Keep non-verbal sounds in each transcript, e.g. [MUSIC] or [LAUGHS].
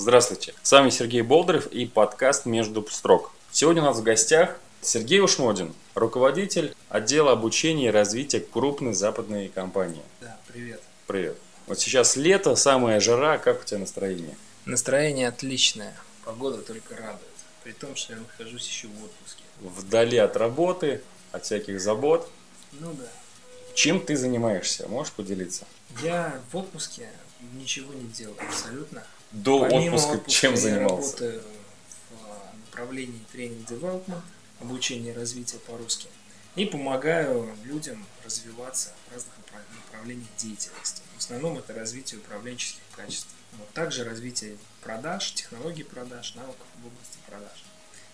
Здравствуйте, с вами Сергей Болдырев и подкаст «Между строк». Сегодня у нас в гостях Сергей Ушмодин, руководитель отдела обучения и развития крупной западной компании. Да, привет. Привет. Вот сейчас лето, самая жара, как у тебя настроение? Настроение отличное, погода только радует, при том, что я нахожусь еще в отпуске. Вдали от работы, от всяких забот. Ну да. Чем ты занимаешься? Можешь поделиться? Я в отпуске ничего не делаю абсолютно. До Помимо отпуска, отпуска чем я занимался? работаю в а, направлении тренинг-девелопмент, обучение и развитие по-русски. И помогаю людям развиваться в разных направ- направлениях деятельности. В основном это развитие управленческих качеств. Вот. Также развитие продаж, технологий продаж, навыков в области продаж.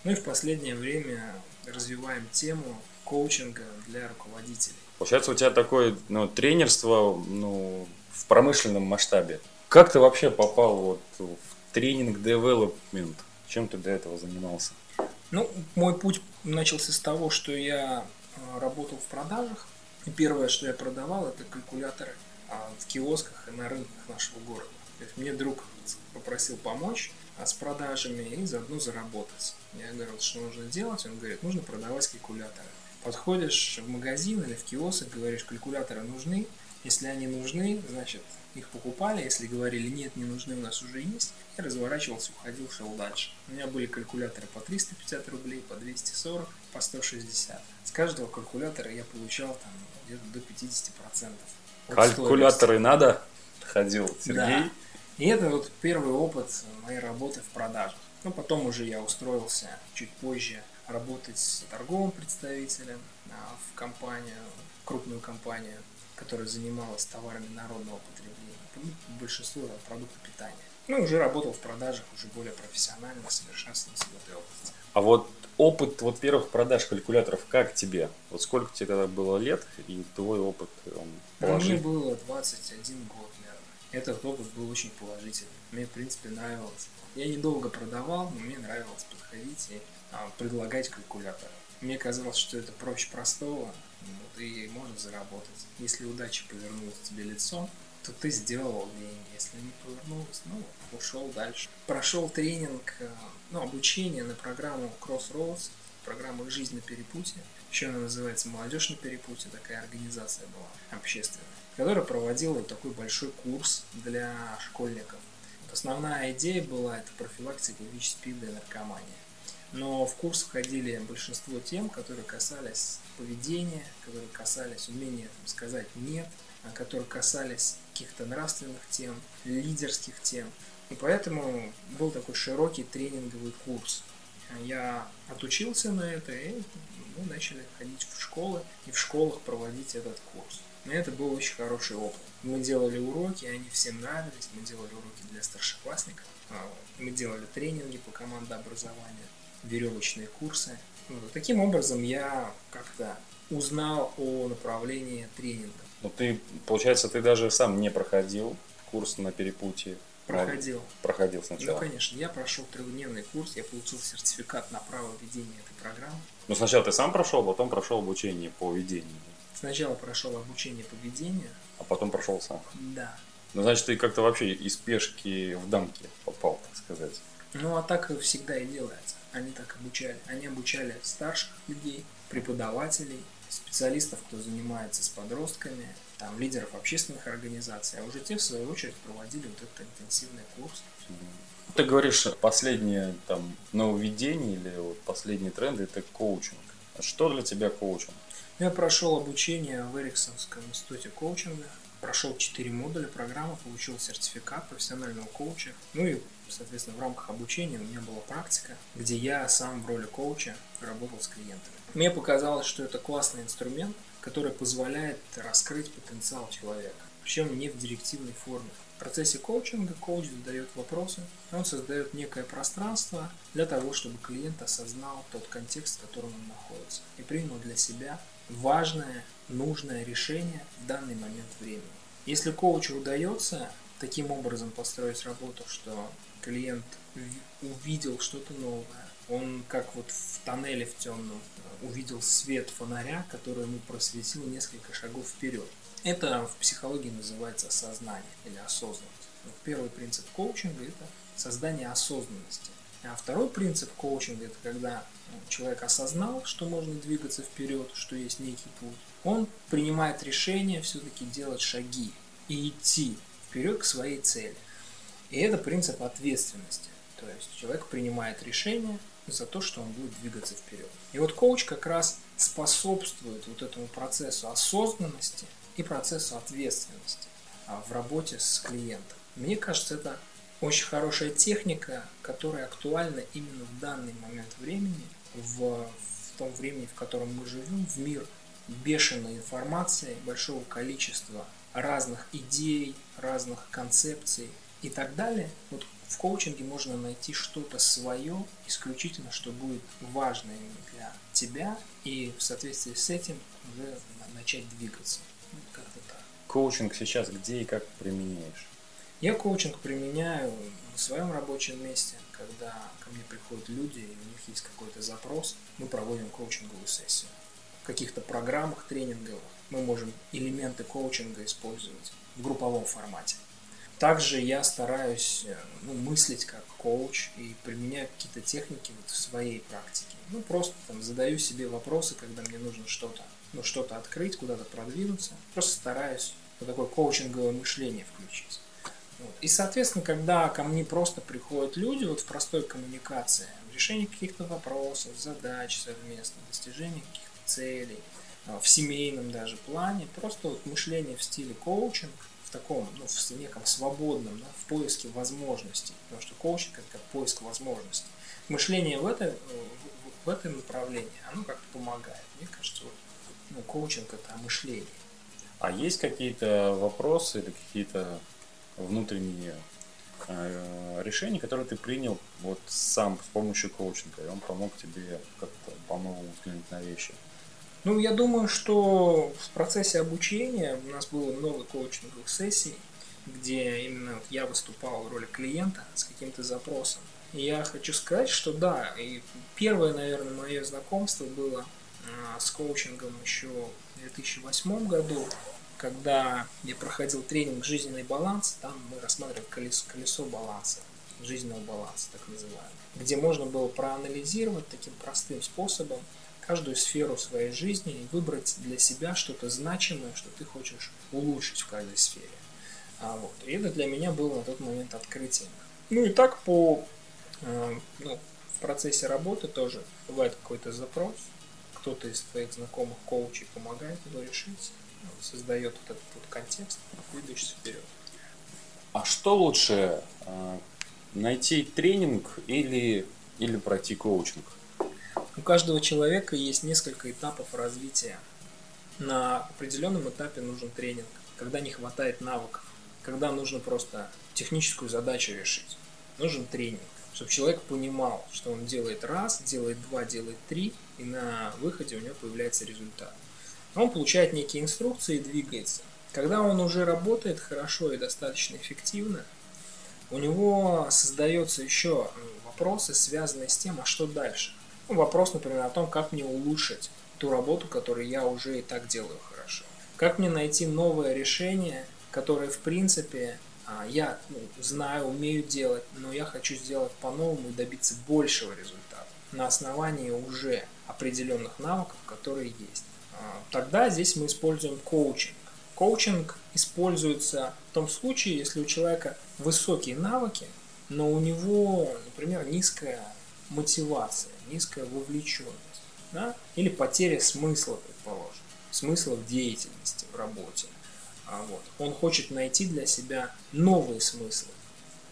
Ну и в последнее время развиваем тему коучинга для руководителей. Получается, у тебя такое ну, тренерство ну, в промышленном масштабе. Как ты вообще попал вот в тренинг девелопмент? Чем ты до этого занимался? Ну, мой путь начался с того, что я э, работал в продажах. И первое, что я продавал, это калькуляторы а, в киосках и на рынках нашего города. То есть мне друг попросил помочь а, с продажами и заодно заработать. Я говорил, что нужно делать. Он говорит, нужно продавать калькуляторы. Подходишь в магазин или в киоск, говоришь, калькуляторы нужны. Если они нужны, значит, их покупали. Если говорили, нет, не нужны, у нас уже есть. Я разворачивался, уходил, шел дальше. У меня были калькуляторы по 350 рублей, по 240, по 160. С каждого калькулятора я получал там где-то до 50%. от Калькуляторы надо? Ходил. Сергей. Да. И это вот первый опыт моей работы в продажах. Ну, потом уже я устроился чуть позже работать с торговым представителем а, в компанию, крупную компанию, которая занималась товарами народного потребления. Ну, Большинство это продукты питания. Ну, уже работал в продажах уже более профессионально, совершенствовался в этой области. А вот опыт вот первых продаж калькуляторов, как тебе? Вот сколько тебе тогда было лет и твой опыт он Ну, Мне положительный? было 21 год, наверное. Этот опыт был очень положительный. Мне, в принципе, нравилось. Я недолго продавал, но мне нравилось подходить и а, предлагать калькулятор. Мне казалось, что это проще простого, вот, и можно заработать. Если удача повернулась тебе лицом, то ты сделал деньги. Если не повернулась, ну, ушел дальше. Прошел тренинг, э, ну, обучение на программу Crossroads, программа «Жизнь на перепутье». Еще она называется «Молодежь на перепутье», такая организация была общественная, которая проводила такой большой курс для школьников. Основная идея была это профилактика ВИЧ-СПИДа и наркомании. Но в курс входили большинство тем, которые касались поведения, которые касались умения там, сказать «нет», а которые касались каких-то нравственных тем, лидерских тем. И поэтому был такой широкий тренинговый курс. Я отучился на это, и мы начали ходить в школы и в школах проводить этот курс. И это был очень хороший опыт. Мы делали уроки, они всем нравились. Мы делали уроки для старшеклассников. а, Мы делали тренинги по командообразованию, веревочные курсы. Вот. Таким образом я как-то узнал о направлении тренинга. Ну, ты, получается, ты даже сам не проходил курс на перепутье. Проходил. Проходил Ну, сначала. конечно, я прошел трехдневный курс, я получил сертификат на право ведения этой программы. Ну, сначала ты сам прошел, потом прошел обучение по ведению, Сначала прошел обучение по ведению. а потом прошел сам. Да. Ну, значит, ты как-то вообще из пешки в дамки попал, так сказать. Ну, а так всегда и делается. Они так обучали. Они обучали старших людей, преподавателей, специалистов, кто занимается с подростками, там, лидеров общественных организаций. А уже те, в свою очередь, проводили вот этот интенсивный курс. Ты говоришь, последнее там нововведение или вот последние тренды – это коучинг. Что для тебя коучинг? Я прошел обучение в Эриксонском институте коучинга, прошел 4 модуля программы, получил сертификат профессионального коуча. Ну и, соответственно, в рамках обучения у меня была практика, где я сам в роли коуча работал с клиентами. Мне показалось, что это классный инструмент, который позволяет раскрыть потенциал человека, причем не в директивной форме. В процессе коучинга коуч задает вопросы, он создает некое пространство для того, чтобы клиент осознал тот контекст, в котором он находится, и принял для себя важное, нужное решение в данный момент времени. Если коучу удается таким образом построить работу, что клиент увидел что-то новое, он как вот в тоннеле в темном э, увидел свет фонаря, который ему просветил несколько шагов вперед. Это в психологии называется осознание или осознанность. Первый принцип коучинга – это создание осознанности. А второй принцип коучинга – это когда человек осознал, что можно двигаться вперед, что есть некий путь. Он принимает решение все-таки делать шаги и идти вперед к своей цели. И это принцип ответственности. То есть человек принимает решение за то, что он будет двигаться вперед. И вот коуч как раз способствует вот этому процессу осознанности и процессу ответственности а, в работе с клиентом. Мне кажется, это очень хорошая техника, которая актуальна именно в данный момент времени, в, в том времени, в котором мы живем, в мир бешеной информации, большого количества разных идей, разных концепций и так далее. Вот в коучинге можно найти что-то свое, исключительно, что будет важно для тебя, и в соответствии с этим уже начать двигаться. как-то так. Коучинг сейчас где и как применяешь? Я коучинг применяю на своем рабочем месте, когда ко мне приходят люди, и у них есть какой-то запрос, мы проводим коучинговую сессию. В каких-то программах тренинговых мы можем элементы коучинга использовать в групповом формате. Также я стараюсь ну, мыслить как коуч и применяю какие-то техники вот в своей практике. Ну, просто там задаю себе вопросы, когда мне нужно что-то, ну, что-то открыть, куда-то продвинуться. Просто стараюсь вот такое коучинговое мышление включить. И, соответственно, когда ко мне просто приходят люди вот в простой коммуникации, в решении каких-то вопросов, задач совместно, достижении каких-то целей, а, в семейном даже плане, просто вот мышление в стиле коучинг, в таком, ну, в неком свободном, да, в поиске возможностей, потому что коучинг это как поиск возможностей. Мышление в, это, в, в этом направлении, оно как-то помогает. Мне кажется, вот, ну, коучинг это мышление. А есть какие-то вопросы или какие-то внутренние э, решения, которые ты принял вот сам с помощью коучинга, и он помог тебе как-то по-новому взглянуть на вещи? Ну, я думаю, что в процессе обучения у нас было много коучинговых сессий, где именно я выступал в роли клиента с каким-то запросом. И я хочу сказать, что да, и первое, наверное, мое знакомство было а, с коучингом еще в 2008 году, когда я проходил тренинг «Жизненный баланс», там мы рассматривали колесо, колесо баланса, жизненного баланса, так называемого, где можно было проанализировать таким простым способом каждую сферу своей жизни и выбрать для себя что-то значимое, что ты хочешь улучшить в каждой сфере. А вот. И это для меня было на тот момент открытием. Ну и так по э, ну, в процессе работы тоже бывает какой-то запрос, кто-то из твоих знакомых коучей помогает его решить, создает вот этот вот контекст, двигаешься вперед. А что лучше, э, найти тренинг или, или пройти коучинг? У каждого человека есть несколько этапов развития. На определенном этапе нужен тренинг, когда не хватает навыков, когда нужно просто техническую задачу решить. Нужен тренинг, чтобы человек понимал, что он делает раз, делает два, делает три, и на выходе у него появляется результат. Он получает некие инструкции и двигается. Когда он уже работает хорошо и достаточно эффективно, у него создаются еще вопросы, связанные с тем, а что дальше. Ну, вопрос, например, о том, как мне улучшить ту работу, которую я уже и так делаю хорошо. Как мне найти новое решение, которое, в принципе, а, я ну, знаю, умею делать, но я хочу сделать по-новому и добиться большего результата на основании уже определенных навыков, которые есть. А, тогда здесь мы используем коучинг. Коучинг используется в том случае, если у человека высокие навыки, но у него, например, низкая мотивация, низкая вовлеченность, да? или потеря смысла, предположим, смысла в деятельности, в работе. А вот. Он хочет найти для себя новые смыслы.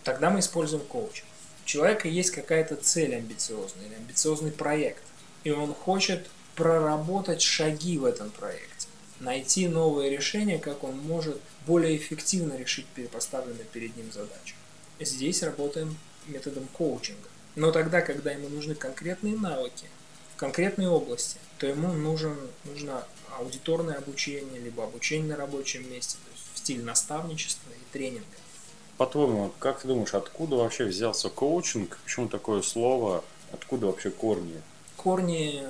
Тогда мы используем коучинг. У человека есть какая-то цель амбициозная или амбициозный проект, и он хочет проработать шаги в этом проекте, найти новые решения, как он может более эффективно решить поставленную перед ним задачу. Здесь работаем методом коучинга. Но тогда, когда ему нужны конкретные навыки конкретной области, то ему нужен, нужно аудиторное обучение, либо обучение на рабочем месте, то есть в стиле наставничества и тренинга. По-твоему, как ты думаешь, откуда вообще взялся коучинг? Почему такое слово? Откуда вообще корни? Корни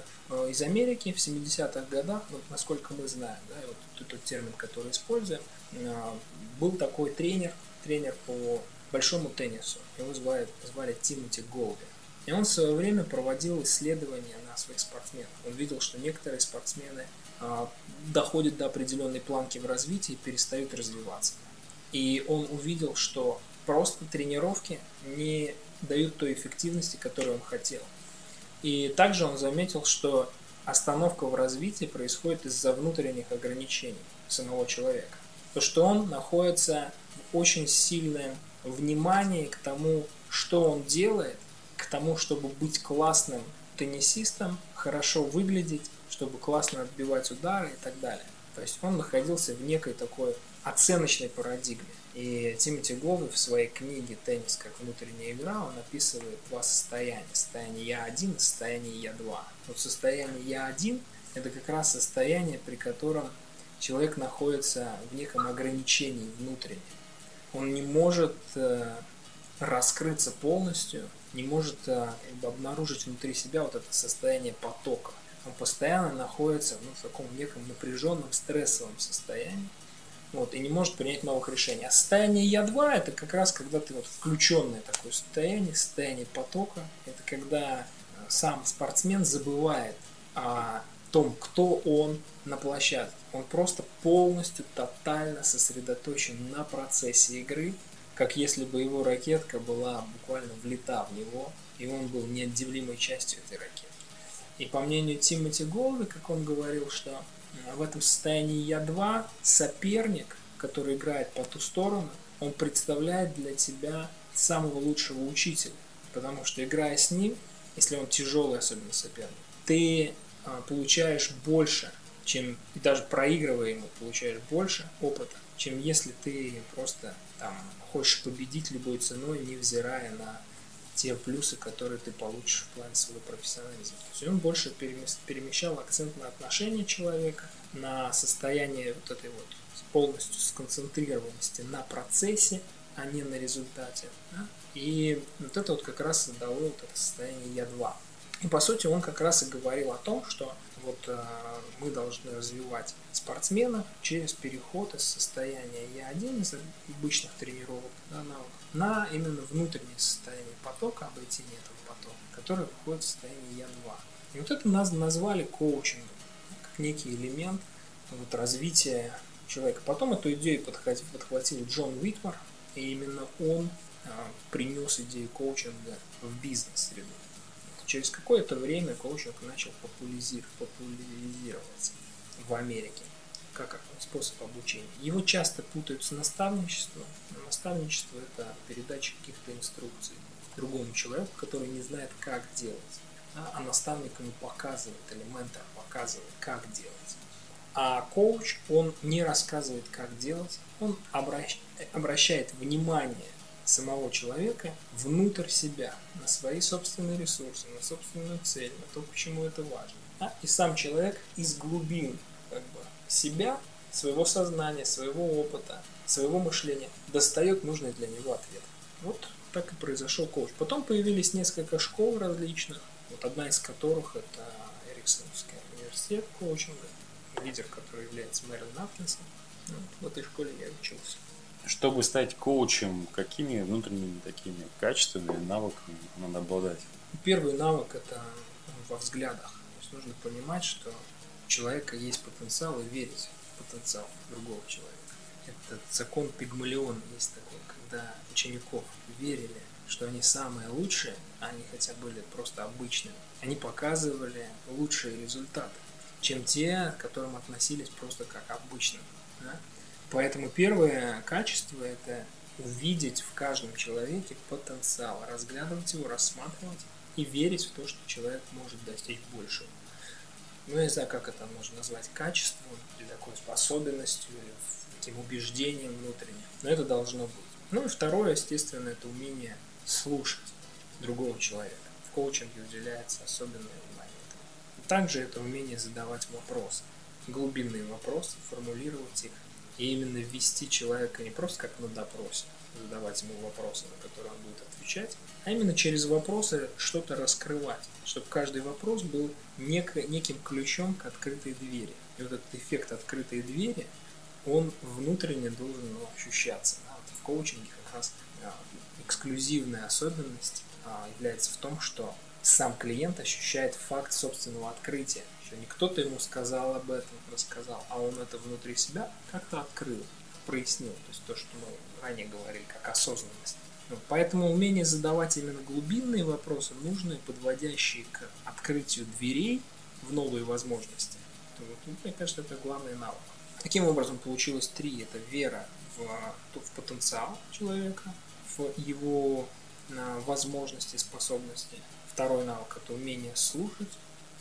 из Америки в 70-х годах, вот насколько мы знаем, да, вот тот термин, который используем, э, был такой тренер, тренер по большому теннису. Его звали, звали Тимоти Голди. И он в свое время проводил исследования на своих спортсменах. Он видел, что некоторые спортсмены а, доходят до определенной планки в развитии и перестают развиваться. И он увидел, что просто тренировки не дают той эффективности, которую он хотел. И также он заметил, что остановка в развитии происходит из-за внутренних ограничений самого человека. То, что он находится в очень сильном внимании к тому, что он делает, к тому, чтобы быть классным теннисистом, хорошо выглядеть, чтобы классно отбивать удары и так далее. То есть он находился в некой такой оценочной парадигме. И Тимоти Голви в своей книге «Теннис как внутренняя игра» он описывает два состояния. Состояние Я-1 и состояние Я-2. Вот состояние Я-1 – это как раз состояние, при котором человек находится в неком ограничении внутреннем. Он не может э, раскрыться полностью, не может э, обнаружить внутри себя вот это состояние потока. Он постоянно находится ну, в таком неком напряженном, стрессовом состоянии вот, и не может принять новых решений. А состояние Я-2 это как раз когда ты вот включенное такое состояние, состояние потока. Это когда э, сам спортсмен забывает о том, кто он на площадке. Он просто полностью, тотально сосредоточен на процессе игры, как если бы его ракетка была буквально влита в него, и он был неотделимой частью этой ракеты. И по мнению Тимоти Голды, как он говорил, что в этом состоянии Я-2 соперник, который играет по ту сторону, он представляет для тебя самого лучшего учителя. Потому что играя с ним, если он тяжелый особенно соперник, ты а, получаешь больше, чем и даже проигрывая ему, получаешь больше опыта, чем если ты просто там хочешь победить любой ценой, невзирая на те плюсы, которые ты получишь в плане своего профессионализма. То есть он больше перемещал акцент на отношение человека, на состояние вот этой вот полностью сконцентрированности на процессе, а не на результате. Да? И вот это вот как раз дало вот это состояние Я-2. И по сути он как раз и говорил о том, что вот э, мы должны развивать спортсмена через переход из состояния Я-1, из обычных тренировок да, навыков, на именно внутреннее состояние потока, обретение этого потока, которое выходит в состояние Я-2. И вот это нас назвали коучингом, как некий элемент вот, развития человека. Потом эту идею подхватил, подхватил Джон Уитмар, и именно он а, принес идею коучинга в бизнес-среду. Через какое-то время коучинг начал популяризироваться в Америке как способ обучения. Его часто путают с наставничеством. Наставничество – это передача каких-то инструкций другому человеку, который не знает, как делать. А наставник ему показывает, или ментор показывает, как делать. А коуч, он не рассказывает, как делать, он обращает внимание самого человека внутрь себя, на свои собственные ресурсы, на собственную цель, на то, почему это важно. И сам человек из глубин себя, своего сознания, своего опыта, своего мышления достает нужный для него ответ. Вот так и произошел коуч. Потом появились несколько школ различных, вот одна из которых это Эриксоновский университет коучинга, лидер, который является Мэрил Нафтинсон. Вот, в этой школе я учился. Чтобы стать коучем, какими внутренними такими качествами, навыками надо обладать? Первый навык это во взглядах. То есть нужно понимать, что человека есть потенциал и верить в потенциал другого человека. Это закон Пигмалиона есть такой, когда учеников верили, что они самые лучшие, а они хотя были просто обычными. Они показывали лучшие результаты, чем те, к которым относились просто как обычным. Да? Поэтому первое качество – это увидеть в каждом человеке потенциал, разглядывать его, рассматривать и верить в то, что человек может достичь большего. Ну, я не знаю, как это можно назвать, качеством или такой способностью, или таким убеждением внутренним, но это должно быть. Ну и второе, естественно, это умение слушать другого человека. В коучинге уделяется особенное внимание. Также это умение задавать вопросы, глубинные вопросы, формулировать их, и именно ввести человека не просто как на допросе, задавать ему вопросы, на которые он будет отвечать, а именно через вопросы что-то раскрывать, чтобы каждый вопрос был нек- неким ключом к открытой двери. И вот этот эффект открытой двери, он внутренне должен ну, ощущаться. Да? Вот в коучинге как раз а, эксклюзивная особенность а, является в том, что сам клиент ощущает факт собственного открытия, что не кто-то ему сказал об этом, рассказал, а он это внутри себя как-то открыл, прояснил. То есть то, что мы ранее говорили, как осознанность. Ну, поэтому умение задавать именно глубинные вопросы, нужные, подводящие к открытию дверей в новые возможности, то, вот, мне кажется, это главный навык. Таким образом, получилось три. Это вера в, в потенциал человека, в его возможности, способности. Второй навык – это умение слушать.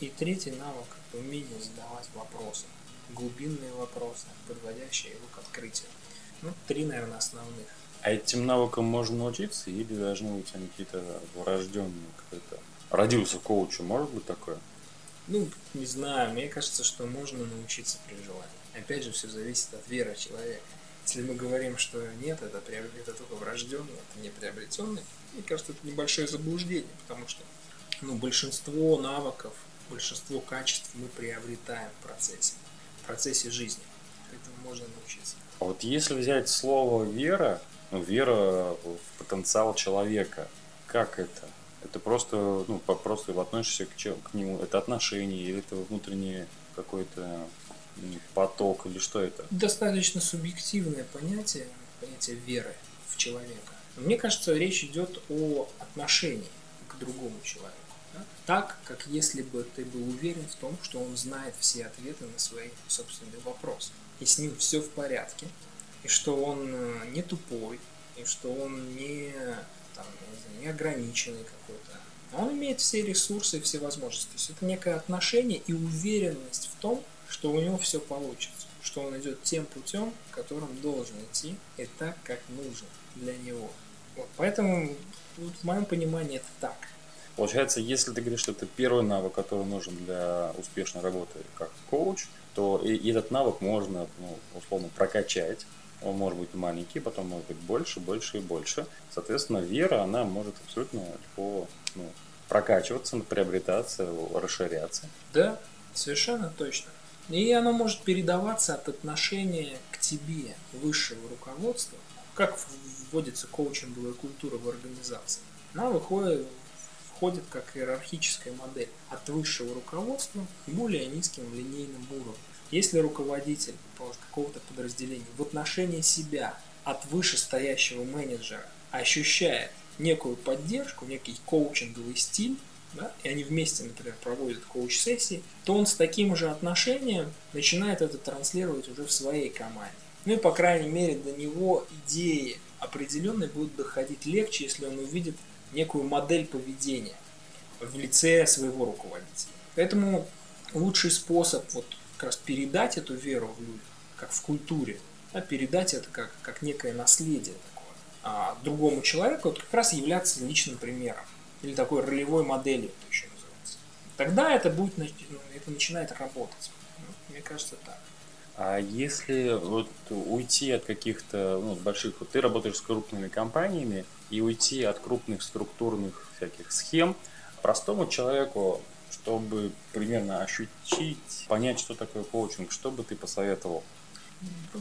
И третий навык – это умение задавать вопросы, глубинные вопросы, подводящие его к открытию. Ну, три, наверное, основных. А этим навыкам можно научиться или должны быть они какие-то врожденные? Какой-то... Родился коучем, может быть такое? Ну, не знаю, мне кажется, что можно научиться при желании. Опять же, все зависит от веры человека. Если мы говорим, что нет, это, это только врожденный, это не приобретенный, мне кажется, это небольшое заблуждение, потому что ну, большинство навыков, большинство качеств мы приобретаем в процессе, в процессе жизни. Поэтому можно научиться. А вот если взять слово вера, ну, вера в потенциал человека, как это? Это просто, ну, просто относишься к, к нему, это отношение или это внутреннее какой-то поток или что это? Достаточно субъективное понятие, понятие веры в человека. Мне кажется, речь идет о отношении к другому человеку. Да? Так, как если бы ты был уверен в том, что он знает все ответы на свои собственные вопросы. И с ним все в порядке, и что он э, не тупой, и что он не, там, не, знаю, не ограниченный какой-то. А он имеет все ресурсы и все возможности. То есть это некое отношение и уверенность в том, что у него все получится, что он идет тем путем, которым должен идти, и так, как нужно для него. Вот, поэтому вот, в моем понимании это так. Получается, если ты говоришь, что это первый навык, который нужен для успешной работы как коуч, то и этот навык можно, ну, условно, прокачать. Он может быть маленький, потом может быть больше, больше и больше. Соответственно, вера, она может абсолютно легко ну, прокачиваться, приобретаться, расширяться. Да, совершенно точно. И оно может передаваться от отношения к тебе высшего руководства, как вводится коучинговая культура в организации. Она выходит, входит как иерархическая модель от высшего руководства к более низким линейным уровням. Если руководитель какого-то подразделения в отношении себя от вышестоящего менеджера ощущает некую поддержку, некий коучинговый стиль, да, и они вместе, например, проводят коуч-сессии, то он с таким же отношением начинает это транслировать уже в своей команде. Ну и, по крайней мере, до него идеи определенные будут доходить легче, если он увидит некую модель поведения в лице своего руководителя. Поэтому лучший способ вот как раз передать эту веру в людях, как в культуре, да, передать это как, как некое наследие такое, а другому человеку вот как раз являться личным примером или такой ролевой моделью, это еще называется. Тогда это будет, это начинает работать. Ну, мне кажется, так. А если вот уйти от каких-то ну, больших, вот ты работаешь с крупными компаниями, и уйти от крупных структурных всяких схем, простому человеку, чтобы примерно ощутить, понять, что такое коучинг, что бы ты посоветовал?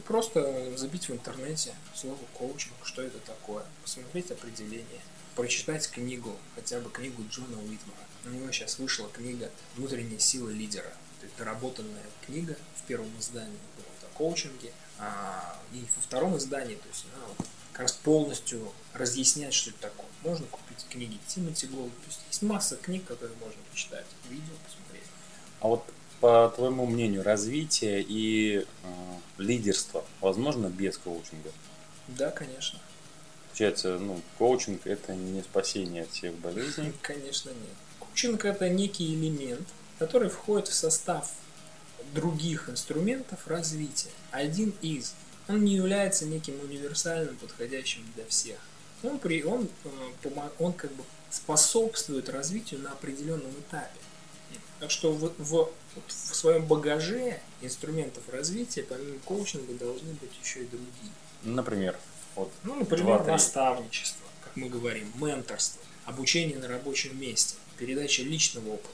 Просто забить в интернете слово коучинг, что это такое, посмотреть определение, прочитать книгу, хотя бы книгу Джона Уитмара. У него сейчас вышла книга «Внутренняя сила лидера». То есть доработанная книга в первом издании было о коучинге, а, и во втором издании, то есть она вот полностью разъясняет, что это такое. Можно купить книги Тимоти Голд, то есть есть масса книг, которые можно почитать, видео посмотреть. А вот по твоему мнению, развитие и э, лидерство возможно без коучинга? Да, конечно. Получается, ну, коучинг это не спасение от всех болезней? [LAUGHS] Конечно нет. Коучинг это некий элемент, который входит в состав других инструментов развития. Один из. Он не является неким универсальным, подходящим для всех. Он, при, он, э, он как бы способствует развитию на определенном этапе. Так что в, в, в своем багаже инструментов развития, помимо коучинга, должны быть еще и другие. Например? Вот, ну, например, наставничество, как мы говорим, менторство, обучение на рабочем месте, передача личного опыта.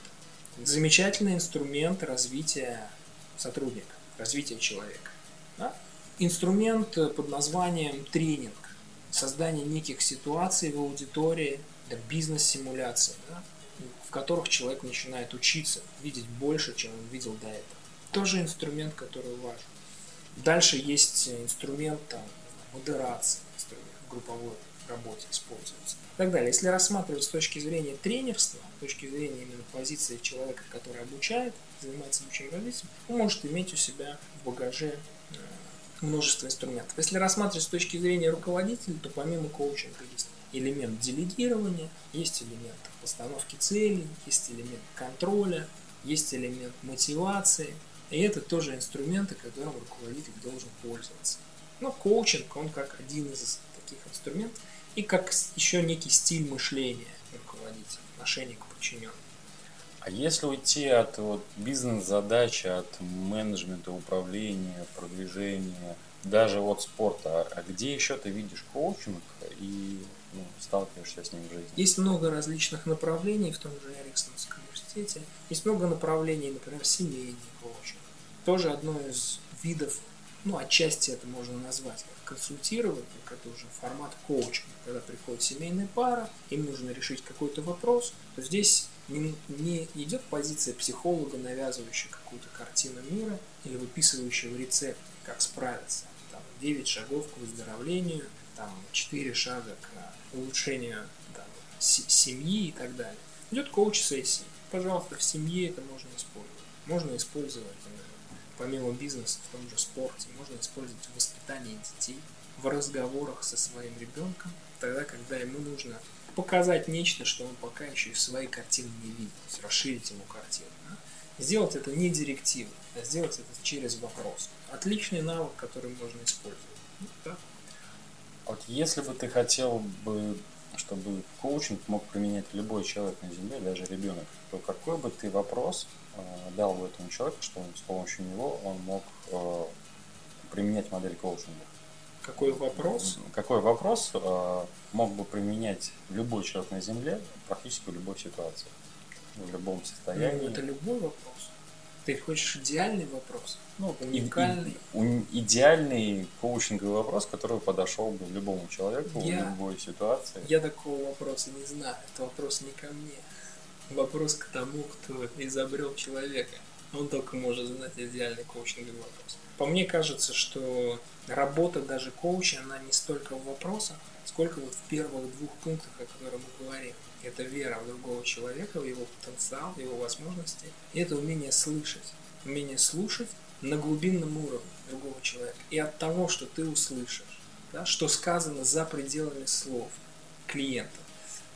Замечательный инструмент развития сотрудника, развития человека. Да? Инструмент под названием тренинг. создание неких ситуаций в аудитории, да, бизнес-симуляции, да, в которых человек начинает учиться, видеть больше, чем он видел до этого. Тоже инструмент, который важен. Дальше есть инструмент там, модерации, инструмент групповой работе используется. И так далее. Если рассматривать с точки зрения тренерства, с точки зрения именно позиции человека, который обучает, занимается обучением развитием, он может иметь у себя в багаже э, множество инструментов. Если рассматривать с точки зрения руководителя, то помимо коучинга есть элемент делегирования, есть элемент постановки целей, есть элемент контроля, есть элемент мотивации. И это тоже инструменты, которым руководитель должен пользоваться. Но коучинг, он как один из таких инструментов, и как еще некий стиль мышления руководителя, отношения к подчиненным. А если уйти от вот, бизнес-задачи, от менеджмента, управления, продвижения, даже от спорта, а где еще ты видишь коучинг и ну, сталкиваешься с ним в жизни? Есть много различных направлений в том же Эриксонском университете. Есть много направлений, например, семейный коучинг. Тоже одно из видов, ну, отчасти это можно назвать как консультирование, это уже формат коучинга, когда приходит семейная пара, им нужно решить какой-то вопрос, то здесь не, не идет позиция психолога, навязывающая какую-то картину мира или выписывающего рецепт, как справиться. Там 9 шагов к выздоровлению, там 4 шага к улучшению там, семьи и так далее. Идет коуч-сессия. Пожалуйста, в семье это можно использовать. Можно использовать помимо бизнеса, в том же спорте, можно использовать в воспитании детей, в разговорах со своим ребенком, тогда, когда ему нужно показать нечто, что он пока еще из своей картины не видит, то есть расширить ему картину. Да? Сделать это не директивно, а сделать это через вопрос. Отличный навык, который можно использовать. Ну, да. Вот если бы ты хотел бы, чтобы коучинг мог применять любой человек на Земле, даже ребенок, то какой бы ты вопрос э, дал бы этому человеку, что с помощью него он мог э, применять модель коучинга? Какой вопрос? Какой вопрос э, мог бы применять любой человек на Земле практически в любой ситуации, в любом состоянии? Ну, это любой вопрос. Ты хочешь идеальный вопрос? Ну, уникальный. И, и, идеальный коучинговый вопрос, который подошел бы любому человеку я, в любой ситуации. Я такого вопроса не знаю. Это вопрос не ко мне. Вопрос к тому, кто изобрел человека. Он только может знать идеальный коучинговый вопрос. По мне кажется, что работа даже коуча, она не столько в вопросах, сколько вот в первых двух пунктах, о которых мы говорим. Это вера в другого человека, в его потенциал, в его возможности. И это умение слышать. Умение слушать на глубинном уровне другого человека. И от того, что ты услышишь, да, что сказано за пределами слов клиента,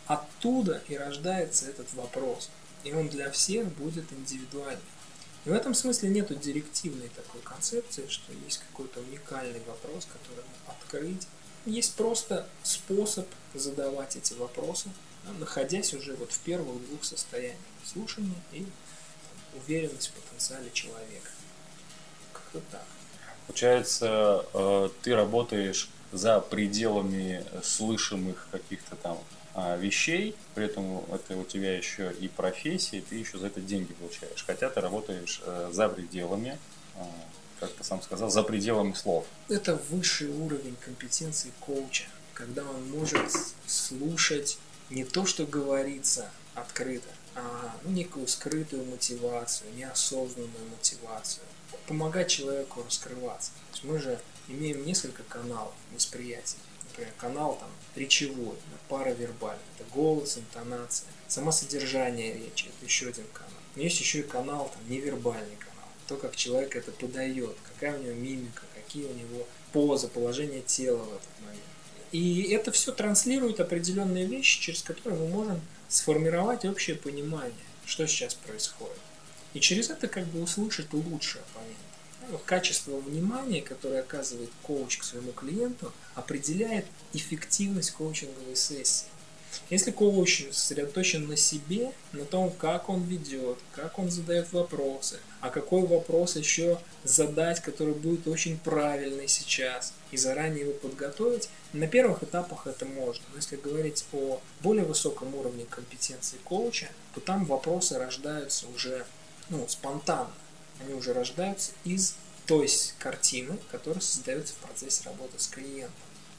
оттуда и рождается этот вопрос. И он для всех будет индивидуальный. И в этом смысле нет директивной такой концепции, что есть какой-то уникальный вопрос, который открыть. Есть просто способ задавать эти вопросы, находясь уже вот в первых двух состояниях слушания и уверенность в потенциале человека. Как-то так. Получается, э, ты работаешь за пределами слышимых каких-то там вещей, при этом это у тебя еще и профессия, ты еще за это деньги получаешь. Хотя ты работаешь э, за пределами, э, как ты сам сказал, за пределами слов. Это высший уровень компетенции коуча, когда он может слушать не то, что говорится открыто, а ну, некую скрытую мотивацию, неосознанную мотивацию, помогать человеку раскрываться. То есть мы же имеем несколько каналов восприятия например, канал там речевой, паравербальный, это голос, интонация, само содержание речи, это еще один канал. Но есть еще и канал там невербальный канал, то, как человек это подает, какая у него мимика, какие у него позы, положение тела в этот момент. И это все транслирует определенные вещи, через которые мы можем сформировать общее понимание, что сейчас происходит. И через это как бы услышать лучше оппонента качество внимания, которое оказывает коуч к своему клиенту, определяет эффективность коучинговой сессии. Если коуч сосредоточен на себе, на том, как он ведет, как он задает вопросы, а какой вопрос еще задать, который будет очень правильный сейчас, и заранее его подготовить, на первых этапах это можно. Но если говорить о более высоком уровне компетенции коуча, то там вопросы рождаются уже ну, спонтанно они уже рождаются из той картины, которая создается в процессе работы с клиентом.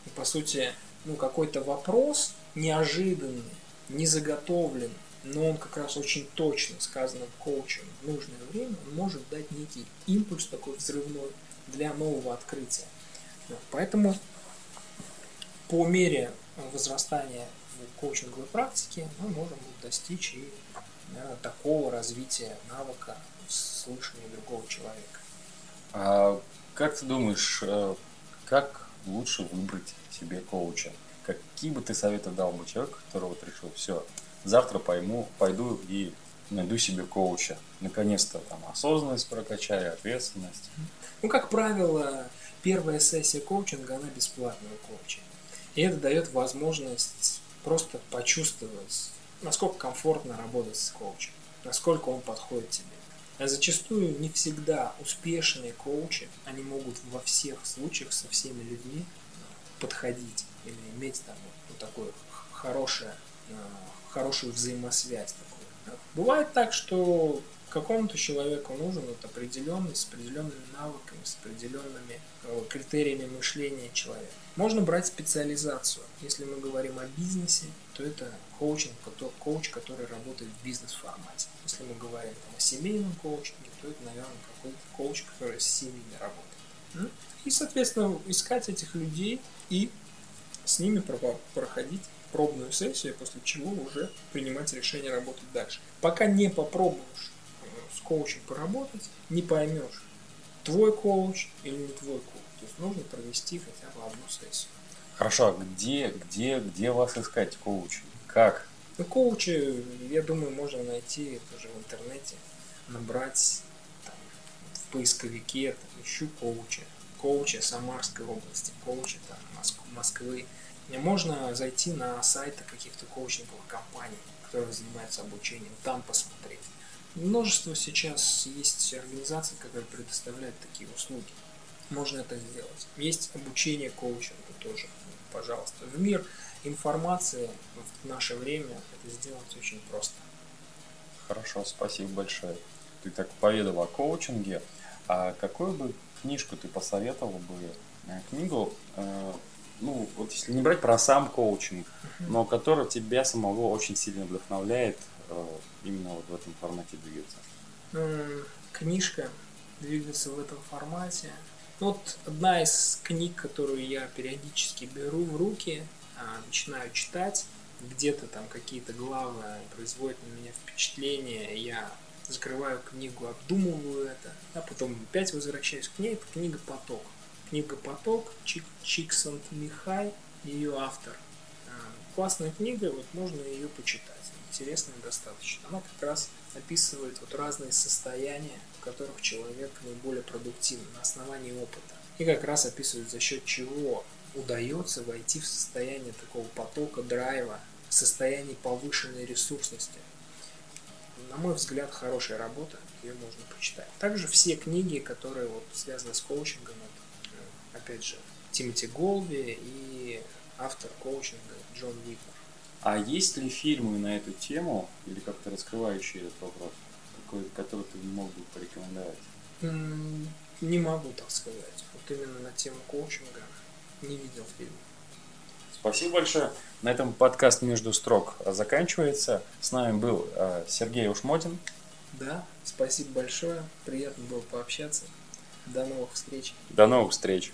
И, по сути, ну, какой-то вопрос неожиданный, не заготовлен, но он как раз очень точно сказанным коучем в нужное время, он может дать некий импульс такой взрывной для нового открытия. Поэтому по мере возрастания коучинговой практике мы можем достичь и да, такого развития навыка слышания другого человека. А как ты думаешь, э, как лучше выбрать себе коуча? Какие бы ты советы дал бы человеку, который вот решил, все, завтра пойму, пойду и найду себе коуча. Наконец-то там осознанность прокачаю, ответственность. Ну, как правило, первая сессия коучинга, она бесплатная у коуча. И это дает возможность просто почувствовать, насколько комфортно работать с коучем, насколько он подходит тебе. А зачастую не всегда успешные коучи, они могут во всех случаях со всеми людьми подходить или иметь там вот такое хорошее, э, хорошую взаимосвязь. Такую. Бывает так, что какому-то человеку нужен вот определенный, с определенными навыками, с определенными э, критериями мышления человека. Можно брать специализацию. Если мы говорим о бизнесе, то это коучинг, коуч, который работает в бизнес-формате. Если мы говорим там, о семейном коучинге, то это, наверное, какой-то коуч, который с семьями работает. И, соответственно, искать этих людей и с ними проходить пробную сессию, после чего уже принимать решение работать дальше. Пока не попробуешь с коучем поработать, не поймешь, твой коуч или не твой коуч. То есть нужно провести хотя бы одну сессию. Хорошо, а где, где, где вас искать коучи? Как? Ну, коучи, я думаю, можно найти тоже в интернете, набрать там, в поисковике, там, ищу коуча, коуча Самарской области, коуча там, Москвы. И можно зайти на сайты каких-то коучинговых компаний, которые занимаются обучением, там посмотреть. Множество сейчас есть организаций, которые предоставляют такие услуги. Можно это сделать. Есть обучение коучингу тоже, пожалуйста. В мир информации в наше время это сделать очень просто. Хорошо, спасибо большое. Ты так поведал о коучинге. А какую бы книжку ты посоветовал бы? Э, книгу, э, ну, вот если не брать про сам коучинг, но которая тебя самого очень сильно вдохновляет Э, именно вот в этом формате двигаться? Книжка двигаться в этом формате. Вот одна из книг, которую я периодически беру в руки, а, начинаю читать, где-то там какие-то главы производят на меня впечатление, я закрываю книгу, обдумываю это, а потом опять возвращаюсь к ней, это книга «Поток». Книга «Поток», Чик, Чиксант Михай, ее автор. А, классная книга, вот можно ее почитать интересная достаточно. Она как раз описывает вот разные состояния, в которых человек наиболее продуктивен на основании опыта. И как раз описывает, за счет чего удается войти в состояние такого потока, драйва, состояние повышенной ресурсности. На мой взгляд, хорошая работа, ее можно почитать. Также все книги, которые вот связаны с коучингом, это, э, опять же, Тимоти Голби и автор коучинга Джон Уитман. А есть ли фильмы на эту тему, или как-то раскрывающие этот вопрос, какой, который ты мог бы порекомендовать? Не могу так сказать. Вот именно на тему коучинга не видел фильм. Спасибо большое. На этом подкаст «Между строк» заканчивается. С нами был э, Сергей Ушмотин. Да, спасибо большое. Приятно было пообщаться. До новых встреч. До новых встреч.